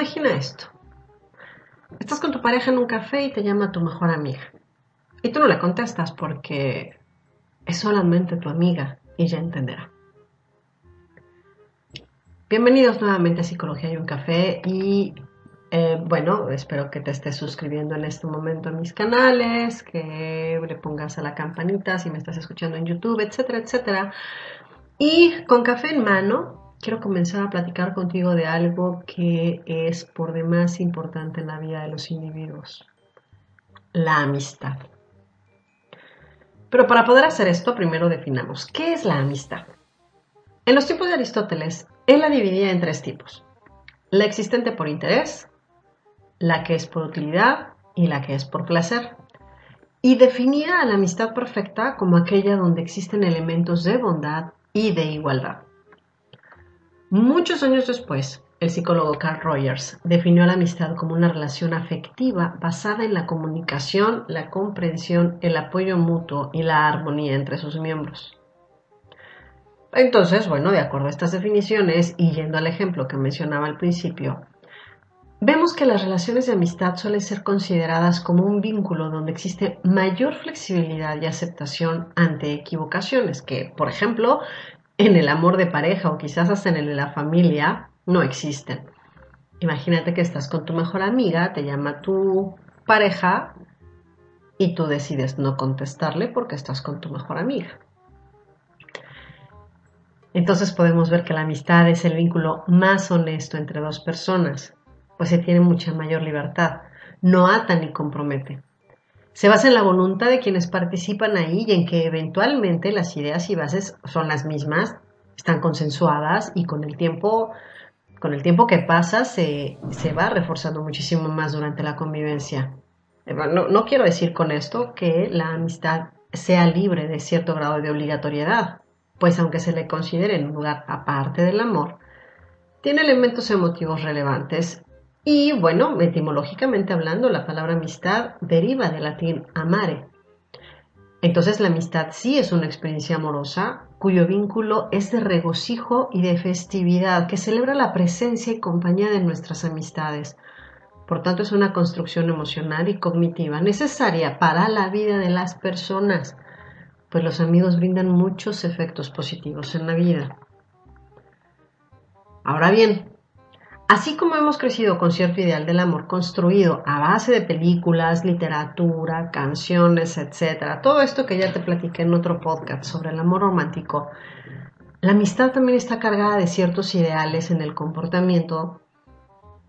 imagina esto. Estás con tu pareja en un café y te llama tu mejor amiga. Y tú no le contestas porque es solamente tu amiga y ya entenderá. Bienvenidos nuevamente a Psicología y un Café y eh, bueno, espero que te estés suscribiendo en este momento a mis canales, que le pongas a la campanita si me estás escuchando en YouTube, etcétera, etcétera. Y con café en mano, quiero comenzar a platicar contigo de algo que es por demás importante en la vida de los individuos, la amistad. Pero para poder hacer esto, primero definamos, ¿qué es la amistad? En los tiempos de Aristóteles, él la dividía en tres tipos. La existente por interés, la que es por utilidad y la que es por placer. Y definía a la amistad perfecta como aquella donde existen elementos de bondad y de igualdad. Muchos años después, el psicólogo Carl Rogers definió la amistad como una relación afectiva basada en la comunicación, la comprensión, el apoyo mutuo y la armonía entre sus miembros. Entonces, bueno, de acuerdo a estas definiciones y yendo al ejemplo que mencionaba al principio, Vemos que las relaciones de amistad suelen ser consideradas como un vínculo donde existe mayor flexibilidad y aceptación ante equivocaciones que, por ejemplo, en el amor de pareja o quizás hasta en la familia no existen. Imagínate que estás con tu mejor amiga, te llama tu pareja y tú decides no contestarle porque estás con tu mejor amiga. Entonces podemos ver que la amistad es el vínculo más honesto entre dos personas pues se tiene mucha mayor libertad. No ata ni compromete. Se basa en la voluntad de quienes participan ahí y en que eventualmente las ideas y bases son las mismas, están consensuadas y con el tiempo, con el tiempo que pasa se, va reforzando muchísimo más durante la convivencia. No, no quiero decir con esto que la amistad sea libre de cierto grado de obligatoriedad, pues aunque se le considere en un lugar aparte del amor, tiene elementos emotivos relevantes y bueno, etimológicamente hablando, la palabra amistad deriva del latín amare. Entonces la amistad sí es una experiencia amorosa cuyo vínculo es de regocijo y de festividad, que celebra la presencia y compañía de nuestras amistades. Por tanto, es una construcción emocional y cognitiva necesaria para la vida de las personas, pues los amigos brindan muchos efectos positivos en la vida. Ahora bien, Así como hemos crecido con cierto ideal del amor construido a base de películas, literatura, canciones, etc., todo esto que ya te platiqué en otro podcast sobre el amor romántico, la amistad también está cargada de ciertos ideales en el comportamiento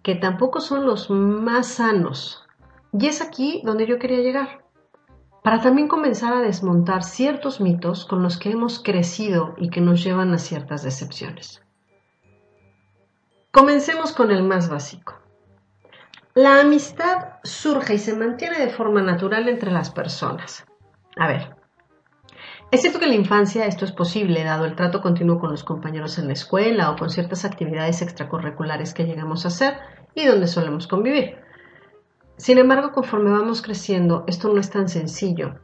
que tampoco son los más sanos. Y es aquí donde yo quería llegar, para también comenzar a desmontar ciertos mitos con los que hemos crecido y que nos llevan a ciertas decepciones. Comencemos con el más básico. La amistad surge y se mantiene de forma natural entre las personas. A ver, es cierto que en la infancia esto es posible, dado el trato continuo con los compañeros en la escuela o con ciertas actividades extracurriculares que llegamos a hacer y donde solemos convivir. Sin embargo, conforme vamos creciendo, esto no es tan sencillo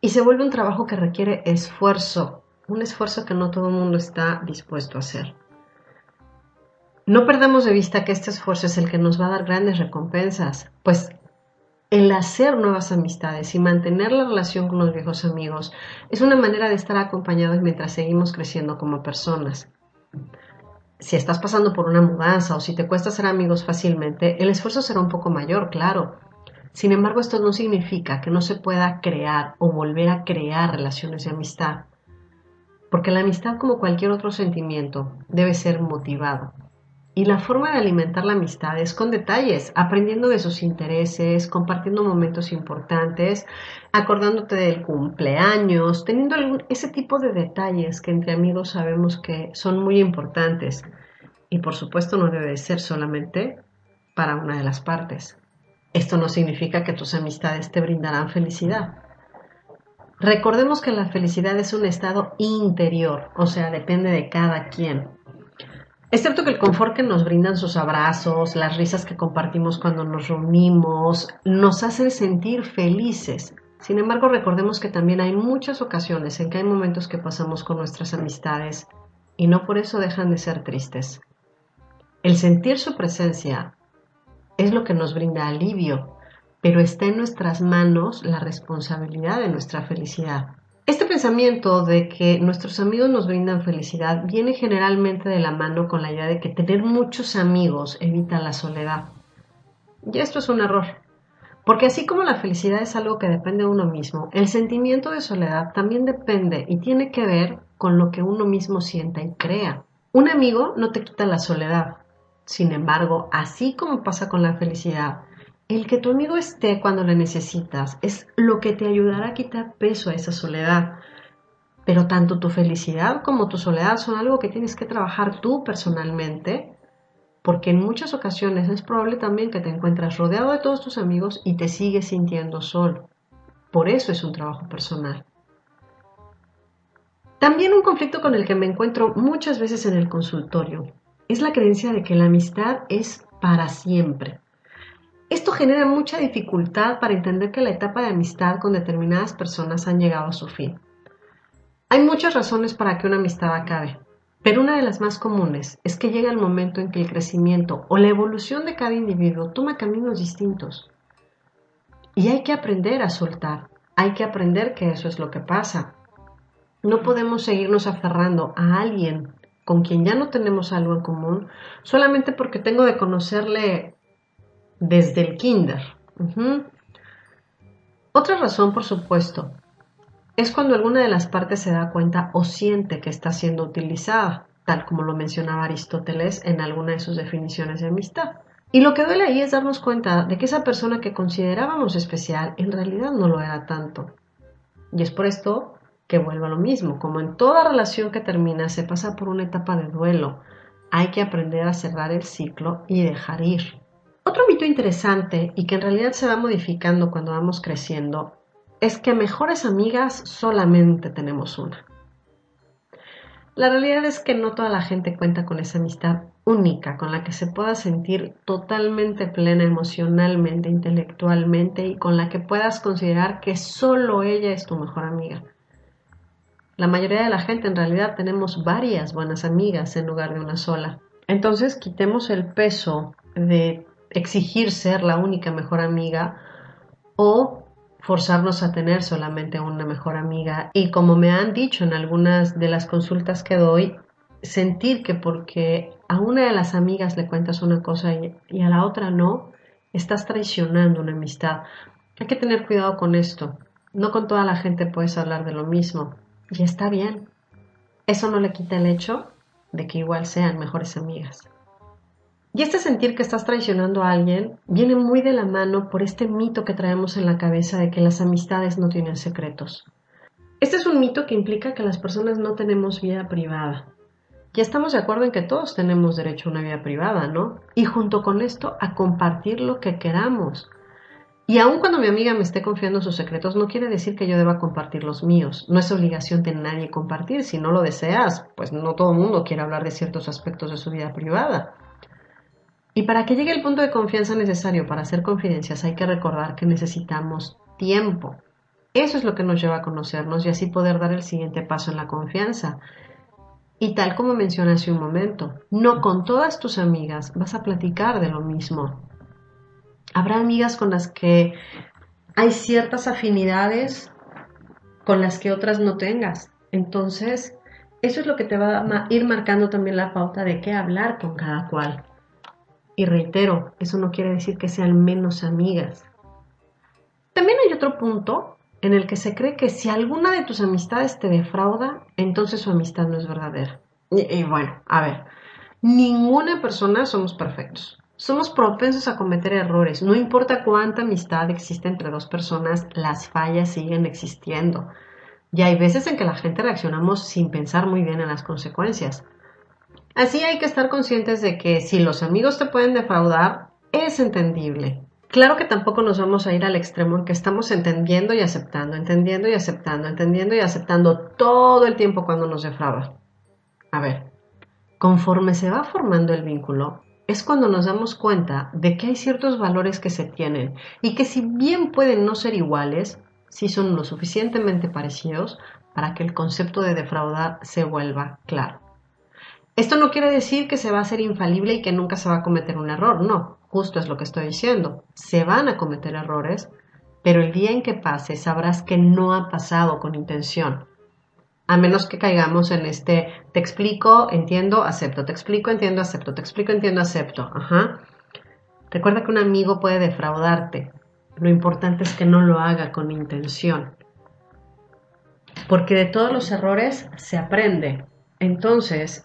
y se vuelve un trabajo que requiere esfuerzo, un esfuerzo que no todo el mundo está dispuesto a hacer. No perdamos de vista que este esfuerzo es el que nos va a dar grandes recompensas, pues el hacer nuevas amistades y mantener la relación con los viejos amigos es una manera de estar acompañados mientras seguimos creciendo como personas. Si estás pasando por una mudanza o si te cuesta ser amigos fácilmente, el esfuerzo será un poco mayor, claro. Sin embargo, esto no significa que no se pueda crear o volver a crear relaciones de amistad, porque la amistad, como cualquier otro sentimiento, debe ser motivado Y la forma de alimentar la amistad es con detalles, aprendiendo de sus intereses, compartiendo momentos importantes, acordándote del cumpleaños, teniendo ese tipo de detalles que entre amigos sabemos que son muy importantes. Y por supuesto no debe ser solamente para una de las partes. Esto no significa que tus amistades te brindarán felicidad. Recordemos que la felicidad es un estado interior, o sea, depende de cada quien. Es cierto que el confort que nos brindan sus abrazos, las risas que compartimos cuando nos reunimos, nos hacen sentir felices. Sin embargo, recordemos que también hay muchas ocasiones en que hay momentos que pasamos con nuestras amistades y no por eso dejan de ser tristes. El sentir su presencia es lo que nos brinda alivio, pero está en nuestras manos la responsabilidad de nuestra felicidad. Este pensamiento de que nuestros amigos nos brindan felicidad viene generalmente de la mano con la idea de que tener muchos amigos evita la soledad. Y esto es un error, porque así como la felicidad es algo que depende de uno mismo, el sentimiento de soledad también depende y tiene que ver con lo que uno mismo sienta y crea. Un amigo no te quita la soledad. Sin embargo, así como pasa con la felicidad, el que tu amigo esté cuando le necesitas es lo que te ayudará a quitar peso a esa soledad. Pero tanto tu felicidad como tu soledad son algo que tienes que trabajar tú personalmente, porque en muchas ocasiones es probable también que te encuentres rodeado de todos tus amigos y te sigues sintiendo solo. Por eso es un trabajo personal. También un conflicto con el que me encuentro muchas veces en el consultorio es la creencia de que la amistad es para siempre. Esto genera mucha dificultad para entender que la etapa de amistad con determinadas personas han llegado a su fin. Hay muchas razones para que una amistad acabe, pero una de las más comunes es que llega el momento en que el crecimiento o la evolución de cada individuo toma caminos distintos. Y hay que aprender a soltar, hay que aprender que eso es lo que pasa. No podemos seguirnos aferrando a alguien con quien ya no tenemos algo en común solamente porque tengo de conocerle desde el kinder. Otra razón, por supuesto, es cuando alguna de las partes se da cuenta o siente que está siendo utilizada, tal como lo mencionaba Aristóteles en alguna de sus definiciones de amistad. Y lo que duele ahí es darnos cuenta de que esa persona que considerábamos especial en realidad no lo era tanto. Y es por esto que vuelvo a lo mismo, como en toda relación que termina se pasa por una etapa de duelo. Hay que aprender a cerrar el ciclo y dejar ir. Interesante y que en realidad se va modificando cuando vamos creciendo es que mejores amigas solamente tenemos una. La realidad es que no toda la gente cuenta con esa amistad única con la que se pueda sentir totalmente plena emocionalmente, intelectualmente y con la que puedas considerar que solo ella es tu mejor amiga. La mayoría de la gente en realidad tenemos varias buenas amigas en lugar de una sola. Entonces quitemos el peso de exigir ser la única mejor amiga o forzarnos a tener solamente una mejor amiga. Y como me han dicho en algunas de las consultas que doy, sentir que porque a una de las amigas le cuentas una cosa y, a la otra no, estás traicionando una amistad. Hay que tener cuidado con esto. No con toda la gente puedes hablar de lo mismo. Y está bien. Eso no le quita el hecho de que igual sean mejores amigas. Y este sentir que estás traicionando a alguien viene muy de la mano por este mito que traemos en la cabeza de que las amistades no tienen secretos. Este es un mito que implica que las personas no tenemos vida privada. Ya estamos de acuerdo en que todos tenemos derecho a una vida privada, ¿no? Y junto con esto a compartir lo que queramos. Y aun cuando mi amiga me esté confiando sus secretos, no quiere decir que yo deba compartir los míos. No es obligación de nadie compartir. Si no lo deseas, pues no todo el mundo quiere hablar de ciertos aspectos de su vida privada. Y para que llegue el punto de confianza necesario para hacer confidencias hay que recordar que necesitamos tiempo. Eso es lo que nos lleva a conocernos y así poder dar el siguiente paso en la confianza. Y tal como mencioné hace un momento, no con todas tus amigas vas a platicar de lo mismo. Habrá amigas con las que hay ciertas afinidades con las que otras no tengas. Entonces, eso es lo que te va a ir marcando también la pauta de qué hablar con cada cual. Y reitero, eso no quiere decir que sean menos amigas. También hay otro punto en el que se cree que si alguna de tus amistades te defrauda, entonces su amistad no es verdadera. Y, bueno, a ver, Ninguna persona somos perfectos. Somos propensos a cometer errores. No importa cuánta amistad existe entre dos personas, las fallas siguen existiendo. Y hay veces en que la gente reaccionamos sin pensar muy bien en las consecuencias. Así hay que estar conscientes de que si los amigos te pueden defraudar, es entendible. Claro que tampoco nos vamos a ir al extremo en que estamos entendiendo y aceptando, entendiendo y aceptando, entendiendo y aceptando todo el tiempo cuando nos defrauda. A ver, conforme se va formando el vínculo, es cuando nos damos cuenta de que hay ciertos valores que se tienen y que si bien pueden no ser iguales, sí son lo suficientemente parecidos para que el concepto de defraudar se vuelva claro. Esto no quiere decir que se va a ser infalible y que nunca se va a cometer un error, no, justo es lo que estoy diciendo. Se van a cometer errores, pero el día en que pase sabrás que no ha pasado con intención. A menos que caigamos en este te explico, entiendo, acepto, te explico, entiendo, acepto, te explico, entiendo, acepto. Ajá. Recuerda que un amigo puede defraudarte. Lo importante es que no lo haga con intención. Porque de todos los errores se aprende. Entonces,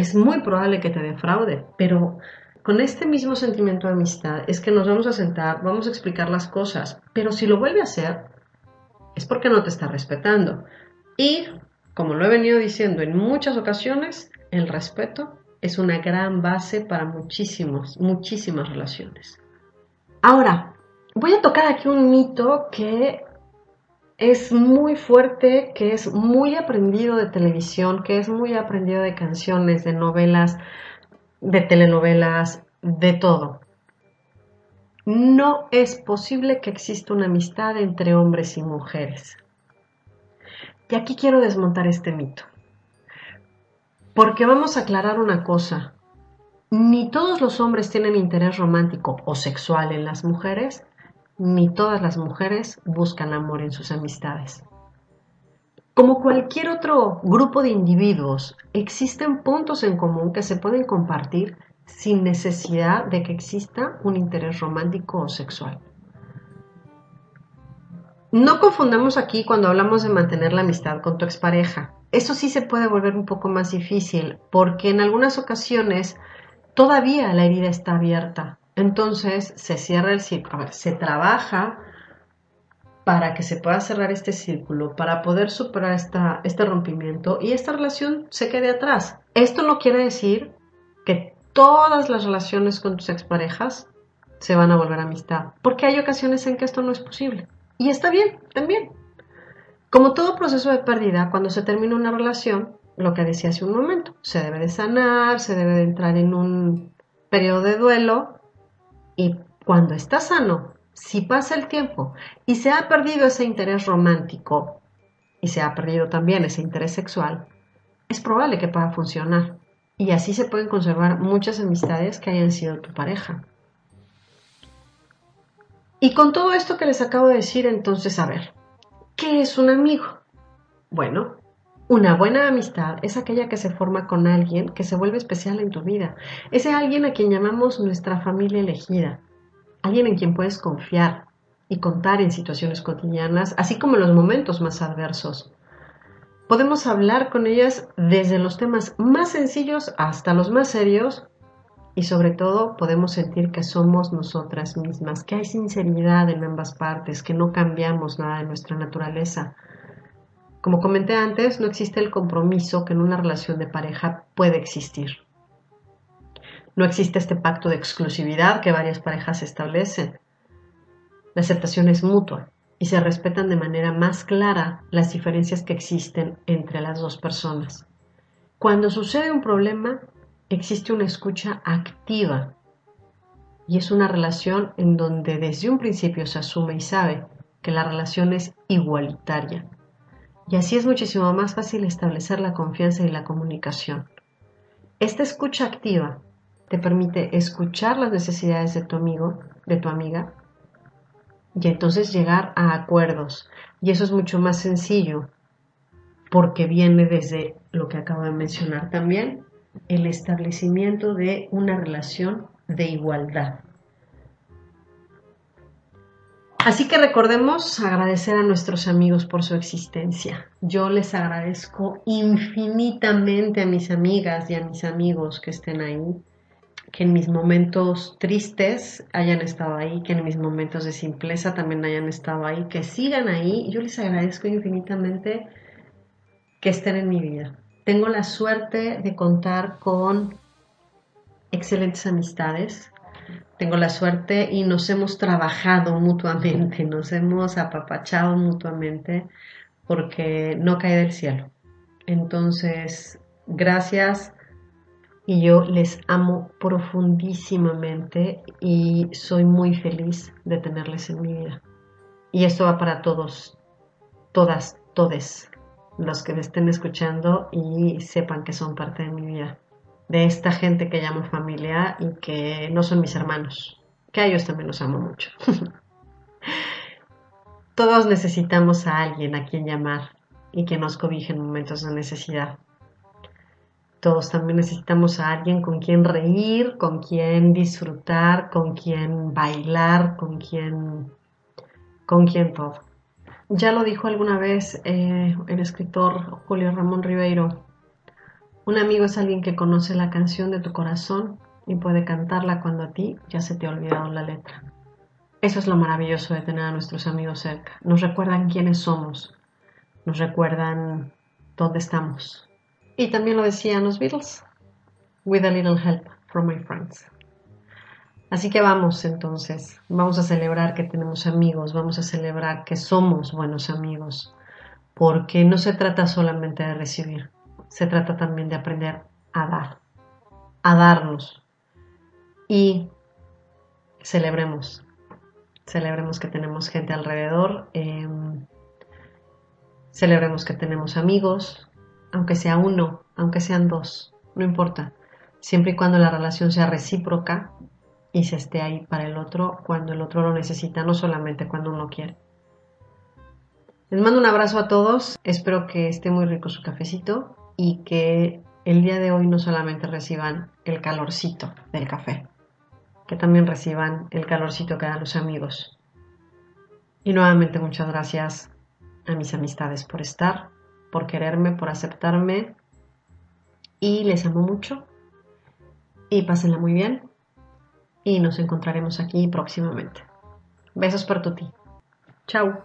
es muy probable que te defraude, pero con este mismo sentimiento de amistad es que nos vamos a sentar, vamos a explicar las cosas, pero si lo vuelve a hacer, es porque no te está respetando. Y, como lo he venido diciendo en muchas ocasiones, el respeto es una gran base para muchísimos, muchísimas relaciones. Ahora, voy a tocar aquí un mito que es muy fuerte, que es muy aprendido de televisión, que es muy aprendido de canciones, de novelas, de telenovelas, de todo. No es posible que exista una amistad entre hombres y mujeres. Y aquí quiero desmontar este mito. Porque vamos a aclarar una cosa. Ni todos los hombres tienen interés romántico o sexual en las mujeres, ni todas las mujeres buscan amor en sus amistades. Como cualquier otro grupo de individuos, existen puntos en común que se pueden compartir sin necesidad de que exista un interés romántico o sexual. No confundamos aquí cuando hablamos de mantener la amistad con tu expareja. Eso sí se puede volver un poco más difícil porque en algunas ocasiones todavía la herida está abierta entonces se cierra el círculo, se trabaja para que se pueda cerrar este círculo, para poder superar este rompimiento y esta relación se quede atrás. Esto no quiere decir que todas las relaciones con tus exparejas se van a volver amistad, porque hay ocasiones en que esto no es posible. Y está bien, también. Como todo proceso de pérdida, cuando se termina una relación, lo que decía hace un momento, se debe de sanar, se debe de entrar en un periodo de duelo y cuando está sano, si pasa el tiempo y se ha perdido ese interés romántico y se ha perdido también ese interés sexual, es probable que pueda funcionar. Y así se pueden conservar muchas amistades que hayan sido tu pareja. Y con todo esto que les acabo de decir, entonces, a ver, ¿qué es un amigo? Bueno, una buena amistad es aquella que se forma con alguien que se vuelve especial en tu vida. Ese alguien a quien llamamos nuestra familia elegida. Alguien en quien puedes confiar y contar en situaciones cotidianas, así como en los momentos más adversos. Podemos hablar con ellas desde los temas más sencillos hasta los más serios y sobre todo podemos sentir que somos nosotras mismas, que hay sinceridad en ambas partes, que no cambiamos nada de nuestra naturaleza como comenté antes, no existe el compromiso que en una relación de pareja puede existir. No existe este pacto de exclusividad que varias parejas establecen. La aceptación es mutua y se respetan de manera más clara las diferencias que existen entre las dos personas. Cuando sucede un problema, existe una escucha activa y es una relación en donde desde un principio se asume y sabe que la relación es igualitaria y así es muchísimo más fácil establecer la confianza y la comunicación. Esta escucha activa te permite escuchar las necesidades de tu amigo, de tu amiga, y entonces llegar a acuerdos. Y eso es mucho más sencillo porque viene desde lo que acabo de mencionar también, el establecimiento de una relación de igualdad. Así que recordemos agradecer a nuestros amigos por su existencia. Yo les agradezco infinitamente a mis amigas y a mis amigos que estén ahí, que en mis momentos tristes hayan estado ahí, que en mis momentos de simpleza también hayan estado ahí, que sigan ahí. Yo les agradezco infinitamente que estén en mi vida. Tengo la suerte de contar con excelentes amistades, tengo la suerte y nos hemos trabajado mutuamente, nos hemos apapachado mutuamente porque no cae del cielo. Entonces, gracias y yo les amo profundísimamente y soy muy feliz de tenerles en mi vida. Y esto va para todos, todas, todes los que me estén escuchando y sepan que son parte de mi vida de esta gente que llamo familia y que no son mis hermanos, que a ellos también los amo mucho. Todos necesitamos a alguien a quien llamar y que nos cobije en momentos de necesidad. Todos también necesitamos a alguien con quien reír, con quien disfrutar, con quien bailar, con quien, con quien todo. Ya lo dijo alguna vez eh, el escritor Julio Ramón Ribeiro, un amigo es alguien que conoce la canción de tu corazón y puede cantarla cuando a ti ya se te ha olvidado la letra. Eso es lo maravilloso de tener a nuestros amigos cerca. Nos recuerdan quiénes somos, nos recuerdan dónde estamos. Y también lo decían los Beatles, with a little help from my friends. Así que vamos entonces, vamos a celebrar que tenemos amigos, vamos a celebrar que somos buenos amigos, porque no se trata solamente de recibir, se trata también de aprender a dar, a darnos. Y celebremos, celebremos que tenemos gente alrededor, em, celebremos que tenemos amigos, aunque sea uno, aunque sean dos, no importa, siempre y cuando la relación sea recíproca y se esté ahí para el otro cuando el otro lo necesita, no solamente cuando uno quiere. Les mando un abrazo a todos, espero que esté muy rico su cafecito y que el día de hoy no solamente reciban el calorcito del café, que también reciban el calorcito que dan los amigos. Y nuevamente muchas gracias a mis amistades por estar, por quererme, por aceptarme y les amo mucho y pásenla muy bien y nos encontraremos aquí próximamente. Besos para ti. Chao.